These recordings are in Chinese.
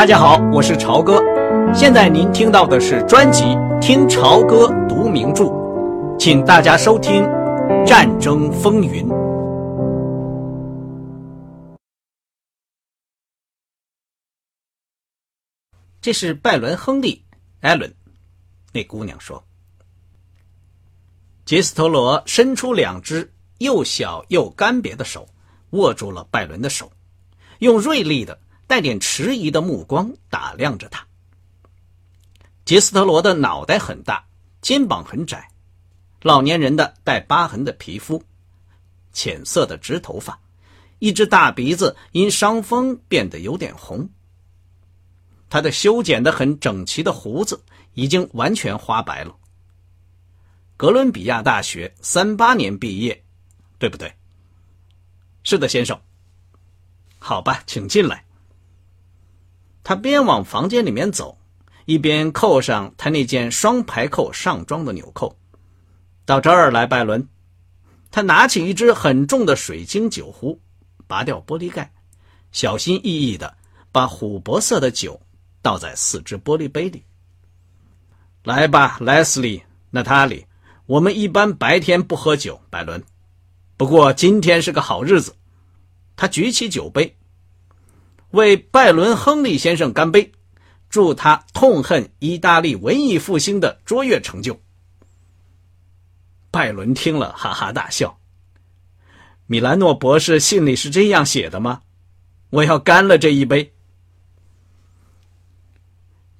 大家好，我是朝哥。现在您听到的是专辑《听朝歌读名著》，请大家收听《战争风云》。这是拜伦·亨利·艾伦。那姑娘说：“杰斯托罗伸出两只又小又干瘪的手，握住了拜伦的手，用锐利的、带点迟疑的目光打量着他。杰斯特罗的脑袋很大，肩膀很窄，老年人的带疤痕的皮肤，浅色的直头发，一只大鼻子因伤风变得有点红。他的修剪的很整齐的胡子已经完全花白了。哥伦比亚大学三八年毕业，对不对？是的，先生。好吧，请进来。他边往房间里面走，一边扣上他那件双排扣上装的纽扣。到这儿来，拜伦。他拿起一只很重的水晶酒壶，拔掉玻璃盖，小心翼翼的把琥珀色的酒。倒在四只玻璃杯里。来吧，莱斯利、娜塔莉，我们一般白天不喝酒。拜伦，不过今天是个好日子。他举起酒杯，为拜伦·亨利先生干杯，祝他痛恨意大利文艺复兴的卓越成就。拜伦听了，哈哈大笑。米兰诺博士信里是这样写的吗？我要干了这一杯。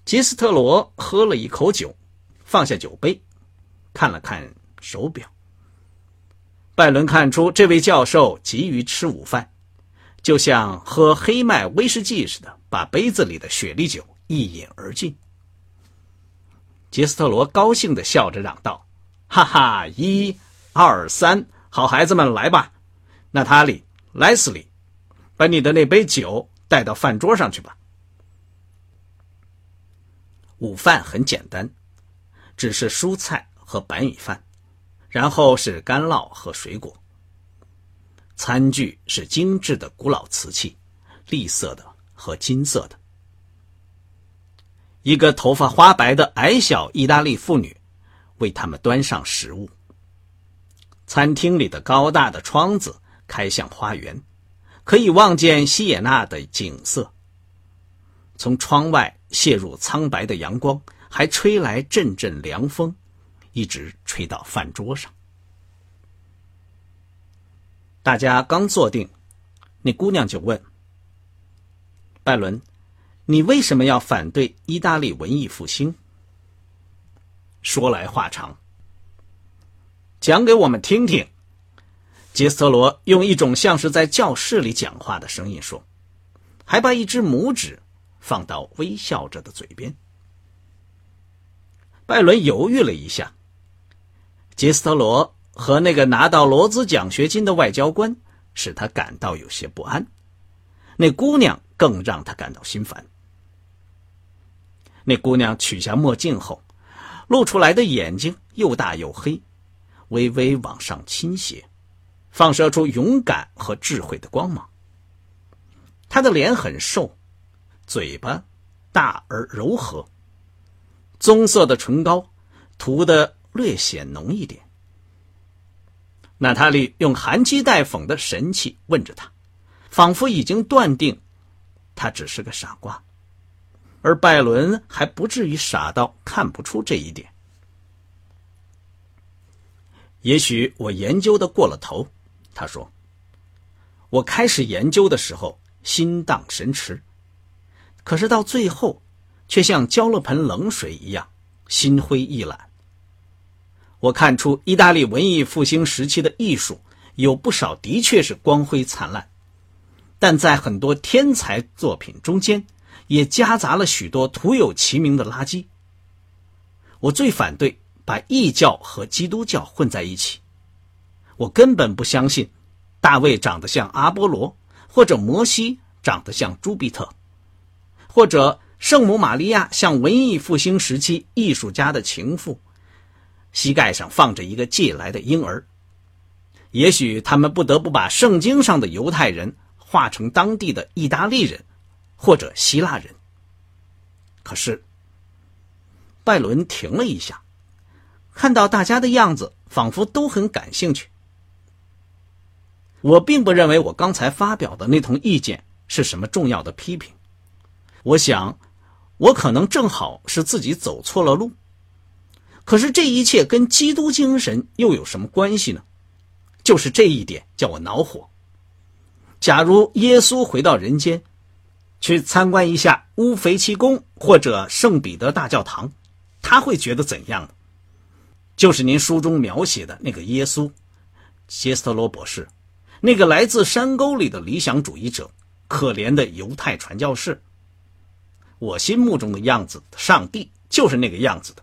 吉斯特罗喝了一口酒，放下酒杯，看了看手表。拜伦看出这位教授急于吃午饭，就像喝黑麦威士忌似的，把杯子里的雪莉酒一饮而尽。杰斯特罗高兴地笑着嚷道：“哈哈，一、二、三，好孩子们，来吧！娜塔莉、莱斯利，把你的那杯酒带到饭桌上去吧。”午饭很简单，只是蔬菜和白米饭，然后是干酪和水果。餐具是精致的古老瓷器，栗色的和金色的。一个头发花白的矮小意大利妇女为他们端上食物。餐厅里的高大的窗子开向花园，可以望见西野纳的景色。从窗外。泻入苍白的阳光，还吹来阵阵凉风，一直吹到饭桌上。大家刚坐定，那姑娘就问：“拜伦，你为什么要反对意大利文艺复兴？”说来话长，讲给我们听听。杰斯特罗用一种像是在教室里讲话的声音说，还把一只拇指。放到微笑着的嘴边。拜伦犹豫了一下。杰斯特罗和那个拿到罗兹奖学金的外交官使他感到有些不安，那姑娘更让他感到心烦。那姑娘取下墨镜后，露出来的眼睛又大又黑，微微往上倾斜，放射出勇敢和智慧的光芒。她的脸很瘦。嘴巴大而柔和，棕色的唇膏涂得略显浓一点。娜塔莉用含讥带讽的神气问着他，仿佛已经断定他只是个傻瓜，而拜伦还不至于傻到看不出这一点。也许我研究的过了头，他说。我开始研究的时候心荡神驰。可是到最后，却像浇了盆冷水一样，心灰意懒。我看出意大利文艺复兴时期的艺术有不少的确是光辉灿烂，但在很多天才作品中间，也夹杂了许多徒有其名的垃圾。我最反对把异教和基督教混在一起。我根本不相信，大卫长得像阿波罗，或者摩西长得像朱庇特。或者圣母玛利亚像文艺复兴时期艺术家的情妇，膝盖上放着一个借来的婴儿。也许他们不得不把圣经上的犹太人画成当地的意大利人，或者希腊人。可是，拜伦停了一下，看到大家的样子，仿佛都很感兴趣。我并不认为我刚才发表的那通意见是什么重要的批评。我想，我可能正好是自己走错了路。可是这一切跟基督精神又有什么关系呢？就是这一点叫我恼火。假如耶稣回到人间，去参观一下乌肥奇宫或者圣彼得大教堂，他会觉得怎样呢？就是您书中描写的那个耶稣，杰斯特罗博士。那个来自山沟里的理想主义者，可怜的犹太传教士。我心目中的样子，上帝就是那个样子的。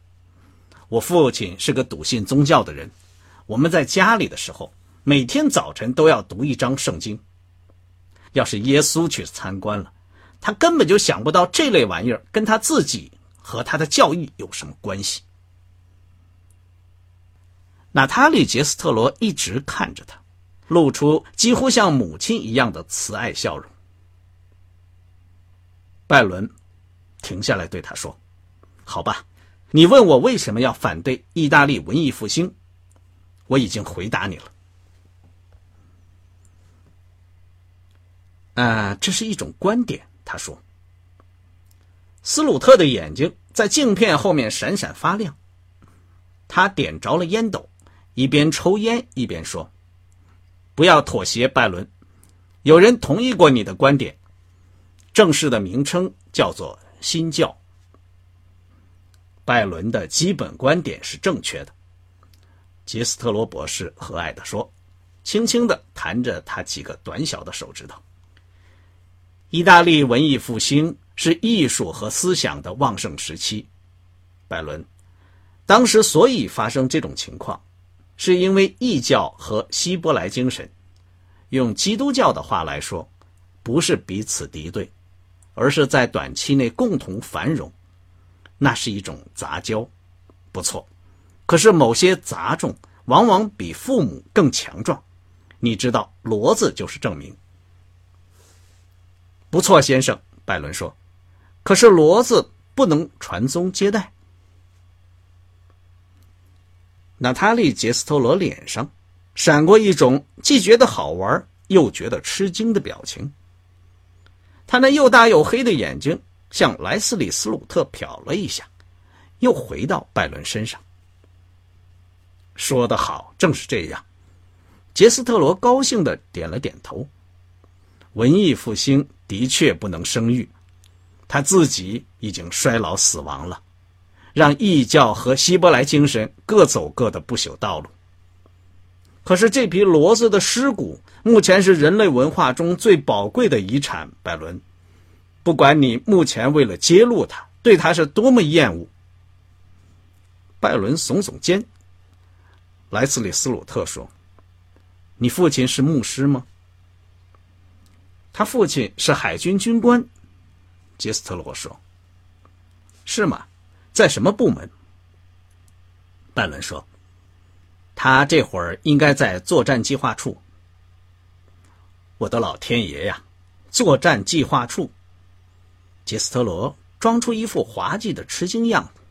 我父亲是个笃信宗教的人，我们在家里的时候，每天早晨都要读一章圣经。要是耶稣去参观了，他根本就想不到这类玩意儿跟他自己和他的教义有什么关系。娜塔莉·杰斯特罗一直看着他。露出几乎像母亲一样的慈爱笑容。拜伦停下来对他说：“好吧，你问我为什么要反对意大利文艺复兴，我已经回答你了。啊，这是一种观点。”他说。斯鲁特的眼睛在镜片后面闪闪发亮，他点着了烟斗，一边抽烟一边说。不要妥协，拜伦。有人同意过你的观点，正式的名称叫做新教。拜伦的基本观点是正确的。杰斯特罗博士和蔼地说，轻轻地弹着他几个短小的手指头。意大利文艺复兴是艺术和思想的旺盛时期，拜伦。当时所以发生这种情况。是因为异教和希伯来精神，用基督教的话来说，不是彼此敌对，而是在短期内共同繁荣。那是一种杂交，不错。可是某些杂种往往比父母更强壮，你知道，骡子就是证明。不错，先生，拜伦说。可是骡子不能传宗接代。娜塔莉·杰斯托罗脸上闪过一种既觉得好玩又觉得吃惊的表情。他那又大又黑的眼睛向莱斯里·斯鲁特瞟了一下，又回到拜伦身上。说得好，正是这样。杰斯特罗高兴的点了点头。文艺复兴的确不能生育，他自己已经衰老死亡了。让异教和希伯来精神各走各的不朽道路。可是这批骡子的尸骨目前是人类文化中最宝贵的遗产，拜伦。不管你目前为了揭露他，对他是多么厌恶。拜伦耸耸肩。莱斯里斯鲁特说：“你父亲是牧师吗？”他父亲是海军军官。杰斯特罗说：“是吗？”在什么部门？拜伦说：“他这会儿应该在作战计划处。”我的老天爷呀！作战计划处！杰斯特罗装出一副滑稽的吃惊样子。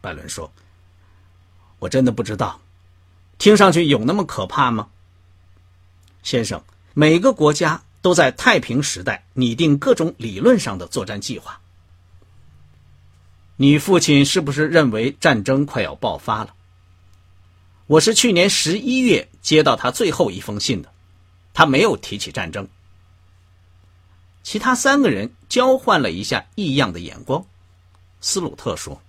拜伦说：“我真的不知道，听上去有那么可怕吗？”先生，每个国家都在太平时代拟定各种理论上的作战计划。你父亲是不是认为战争快要爆发了？我是去年十一月接到他最后一封信的，他没有提起战争。其他三个人交换了一下异样的眼光。斯鲁特说：“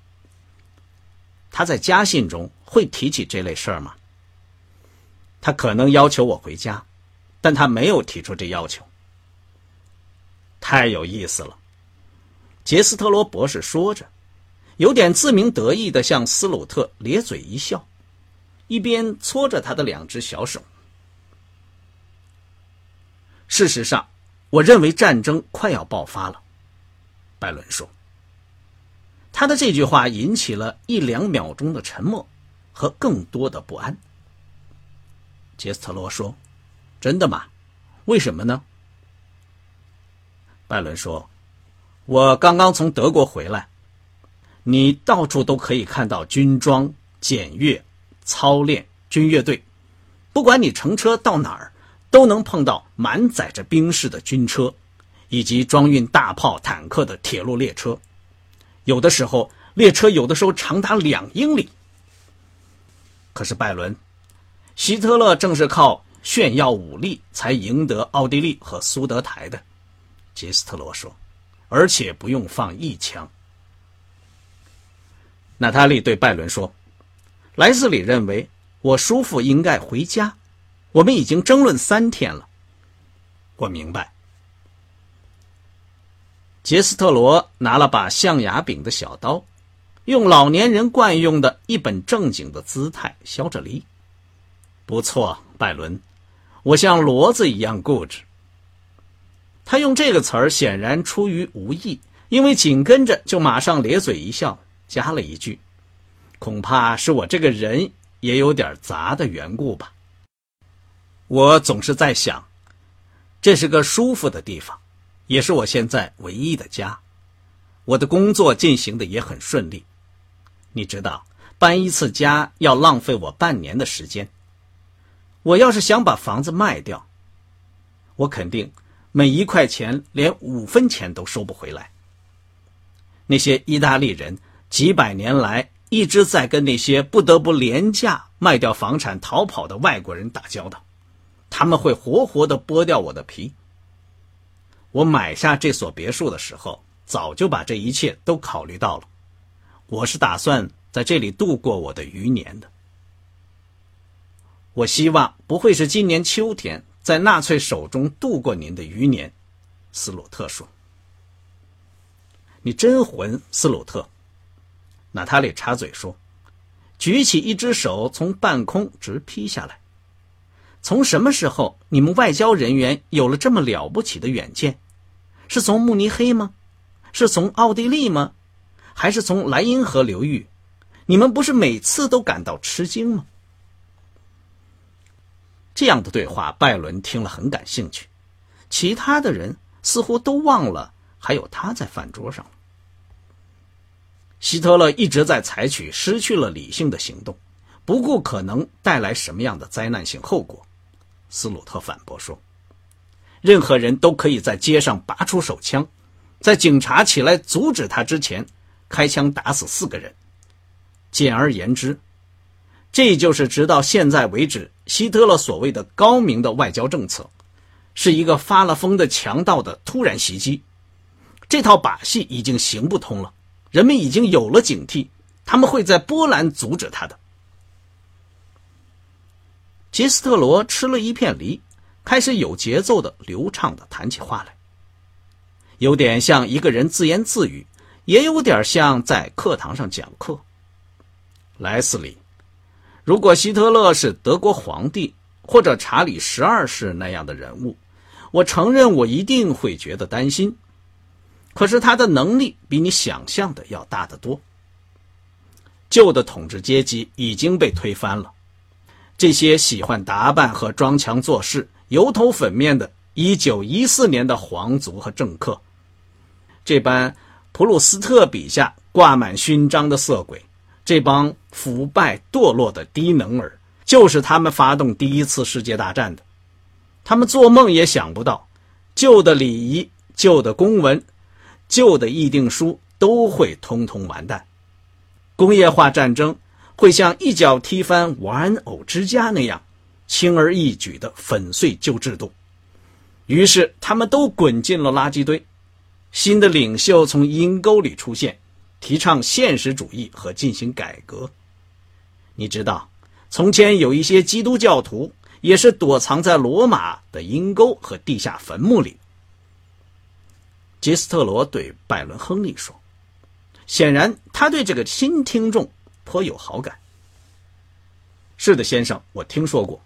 他在家信中会提起这类事儿吗？他可能要求我回家，但他没有提出这要求。”太有意思了，杰斯特罗博士说着。有点自鸣得意的向斯鲁特咧嘴一笑，一边搓着他的两只小手。事实上，我认为战争快要爆发了，拜伦说。他的这句话引起了一两秒钟的沉默和更多的不安。杰斯特罗说：“真的吗？为什么呢？”拜伦说：“我刚刚从德国回来，你到处都可以看到军装、检阅、操练、军乐队。不管你乘车到哪儿，都能碰到满载着兵士的军车，以及装运大炮、坦克的铁路列车。有的时候，列车有的时候长达两英里。可是拜伦，希特勒正是靠炫耀武力才赢得奥地利和苏德台的。杰斯特罗说，而且不用放一枪。娜塔莉对拜伦说：“莱斯里认为。”我叔父应该回家。我们已经争论三天了。我明白。杰斯特罗拿了把象牙柄的小刀，用老年人惯用的一本正经的姿态削着梨。不错，拜伦，我像骡子一样固执。他用这个词儿显然出于无意，因为紧跟着就马上咧嘴一笑，加了一句：“恐怕是我这个人。”也有点杂的缘故吧。我总是在想，这是个舒服的地方，也是我现在唯一的家。我的工作进行的也很顺利。你知道，搬一次家要浪费我半年的时间。我要是想把房子卖掉，我肯定每一块钱连五分钱都收不回来。那些意大利人几百年来。一直在跟那些不得不廉价卖掉房产逃跑的外国人打交道，他们会活活的剥掉我的皮。我买下这所别墅的时候，早就把这一切都考虑到了。我是打算在这里度过我的余年的。我希望不会是今年秋天在纳粹手中度过您的余年，斯鲁特说。你真混，斯鲁特。娜塔莉插嘴说：“举起一只手，从半空直劈下来。从什么时候，你们外交人员有了这么了不起的远见？是从慕尼黑吗？是从奥地利吗？还是从莱茵河流域？你们不是每次都感到吃惊吗？”这样的对话，拜伦听了很感兴趣。其他的人似乎都忘了还有他在饭桌上。希特勒一直在采取失去了理性的行动，不顾可能带来什么样的灾难性后果。斯鲁特反驳说：“任何人都可以在街上拔出手枪，在警察起来阻止他之前，开枪打死四个人。简而言之，这就是直到现在为止希特勒所谓的高明的外交政策，是一个发了疯的强盗的突然袭击。这套把戏已经行不通了。”人们已经有了警惕，他们会在波兰阻止他的。杰斯特罗吃了一片梨，开始有节奏的、流畅的谈起话来，有点像一个人自言自语，也有点像在课堂上讲课。莱斯利，如果希特勒是德国皇帝或者查理十二世那样的人物，我承认我一定会觉得担心。可是他的能力比你想象的要大得多。旧的统治阶级已经被推翻了，这些喜欢打扮和装腔作势、油头粉面的1914年的皇族和政客，这般普鲁斯特笔下挂满勋章的色鬼，这帮腐败堕落的低能儿，就是他们发动第一次世界大战的。他们做梦也想不到，旧的礼仪、旧的公文。旧的议定书都会通通完蛋，工业化战争会像一脚踢翻玩偶之家那样，轻而易举地粉碎旧制度。于是他们都滚进了垃圾堆。新的领袖从阴沟里出现，提倡现实主义和进行改革。你知道，从前有一些基督教徒也是躲藏在罗马的阴沟和地下坟墓里。杰斯特罗对拜伦·亨利说：“显然，他对这个新听众颇有好感。”“是的，先生，我听说过。”“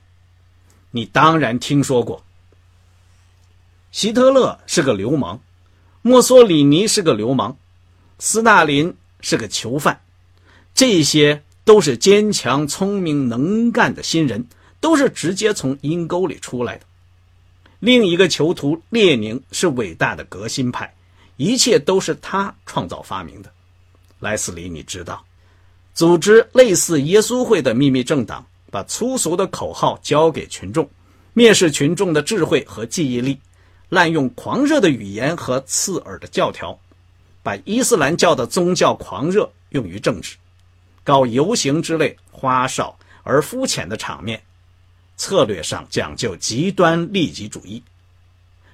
你当然听说过。”“希特勒是个流氓，墨索里尼是个流氓，斯大林是个囚犯，这些都是坚强、聪明、能干的新人，都是直接从阴沟里出来的。”另一个囚徒列宁是伟大的革新派，一切都是他创造发明的。莱斯里，你知道，组织类似耶稣会的秘密政党，把粗俗的口号交给群众，蔑视群众的智慧和记忆力，滥用狂热的语言和刺耳的教条，把伊斯兰教的宗教狂热用于政治，搞游行之类花哨而肤浅的场面，策略上讲究极端利己主义。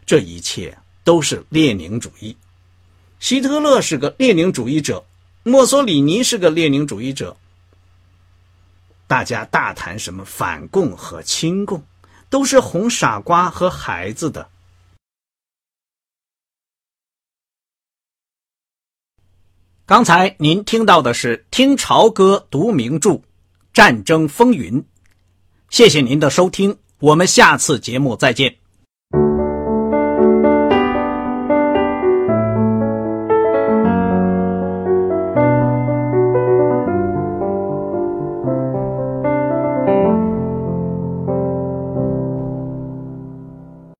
这一切都是列宁主义。希特勒是个列宁主义者。墨索里尼是个列宁主义者。大家大谈什么反共和亲共，都是哄傻瓜和孩子的。刚才您听到的是《听潮歌读名著：战争风云》，谢谢您的收听，我们下次节目再见。